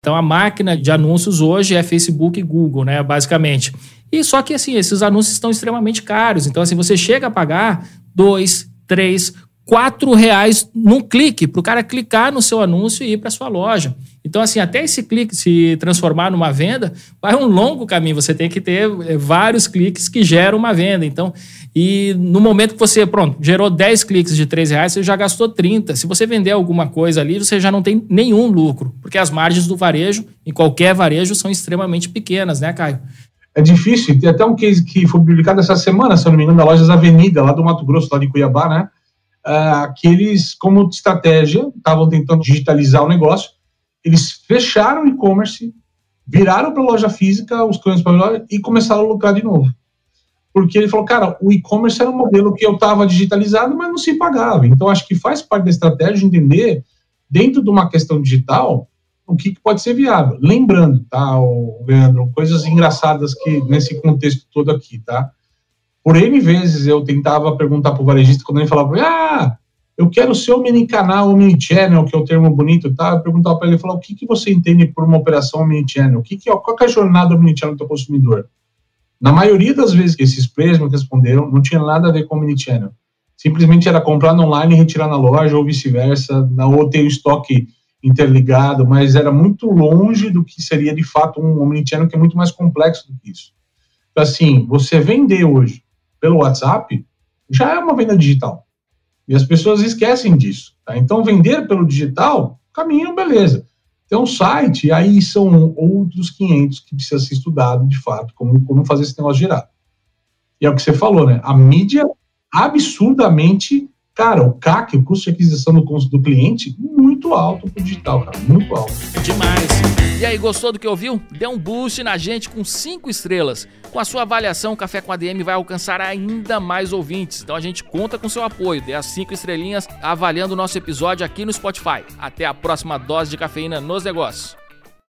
Então a máquina de anúncios hoje é Facebook e Google, né, basicamente. E só que assim, esses anúncios estão extremamente caros. Então assim, você chega a pagar dois, três, quatro reais num clique para o cara clicar no seu anúncio e ir para sua loja. Então, assim, até esse clique se transformar numa venda, vai um longo caminho. Você tem que ter eh, vários cliques que geram uma venda. Então, e no momento que você, pronto, gerou 10 cliques de 3 reais, você já gastou 30. Se você vender alguma coisa ali, você já não tem nenhum lucro, porque as margens do varejo, em qualquer varejo, são extremamente pequenas, né, Caio? É difícil. Tem até um case que foi publicado essa semana, se eu não me engano, da Lojas Avenida, lá do Mato Grosso, lá de Cuiabá, né? Uh, que eles, como estratégia, estavam tentando digitalizar o negócio, eles fecharam o e-commerce, viraram para a loja física os clientes para loja e começaram a lucrar de novo. Porque ele falou, cara, o e-commerce era um modelo que eu estava digitalizado, mas não se pagava. Então, acho que faz parte da estratégia entender, dentro de uma questão digital, o que, que pode ser viável. Lembrando, tá, Leandro, coisas engraçadas que nesse contexto todo aqui, tá? Por N vezes eu tentava perguntar para o varejista, quando ele falava, ah, eu quero ser o mini canal, o mini channel, que é o termo bonito, tá? Eu perguntava para ele, falar, o que, que você entende por uma operação mini channel? O que que, é, qual que é a jornada do mini channel do consumidor? Na maioria das vezes que esses players me responderam, não tinha nada a ver com o mini channel. Simplesmente era comprar no online e retirar na loja, ou vice-versa, ou ter o estoque interligado, mas era muito longe do que seria de fato um omnichannel que é muito mais complexo do que isso. Então, assim, você vender hoje pelo WhatsApp, já é uma venda digital. E as pessoas esquecem disso. Tá? Então, vender pelo digital, caminho, beleza. Tem um site, aí são outros 500 que precisa ser estudado, de fato, como, como fazer esse negócio girar. E é o que você falou, né? A mídia absurdamente Cara, o CAC, o custo de aquisição do, do cliente, muito alto para o digital, cara, muito alto. Demais. E aí, gostou do que ouviu? Dê um boost na gente com cinco estrelas. Com a sua avaliação, o Café com a DM vai alcançar ainda mais ouvintes. Então a gente conta com seu apoio. Dê as cinco estrelinhas avaliando o nosso episódio aqui no Spotify. Até a próxima dose de cafeína nos negócios.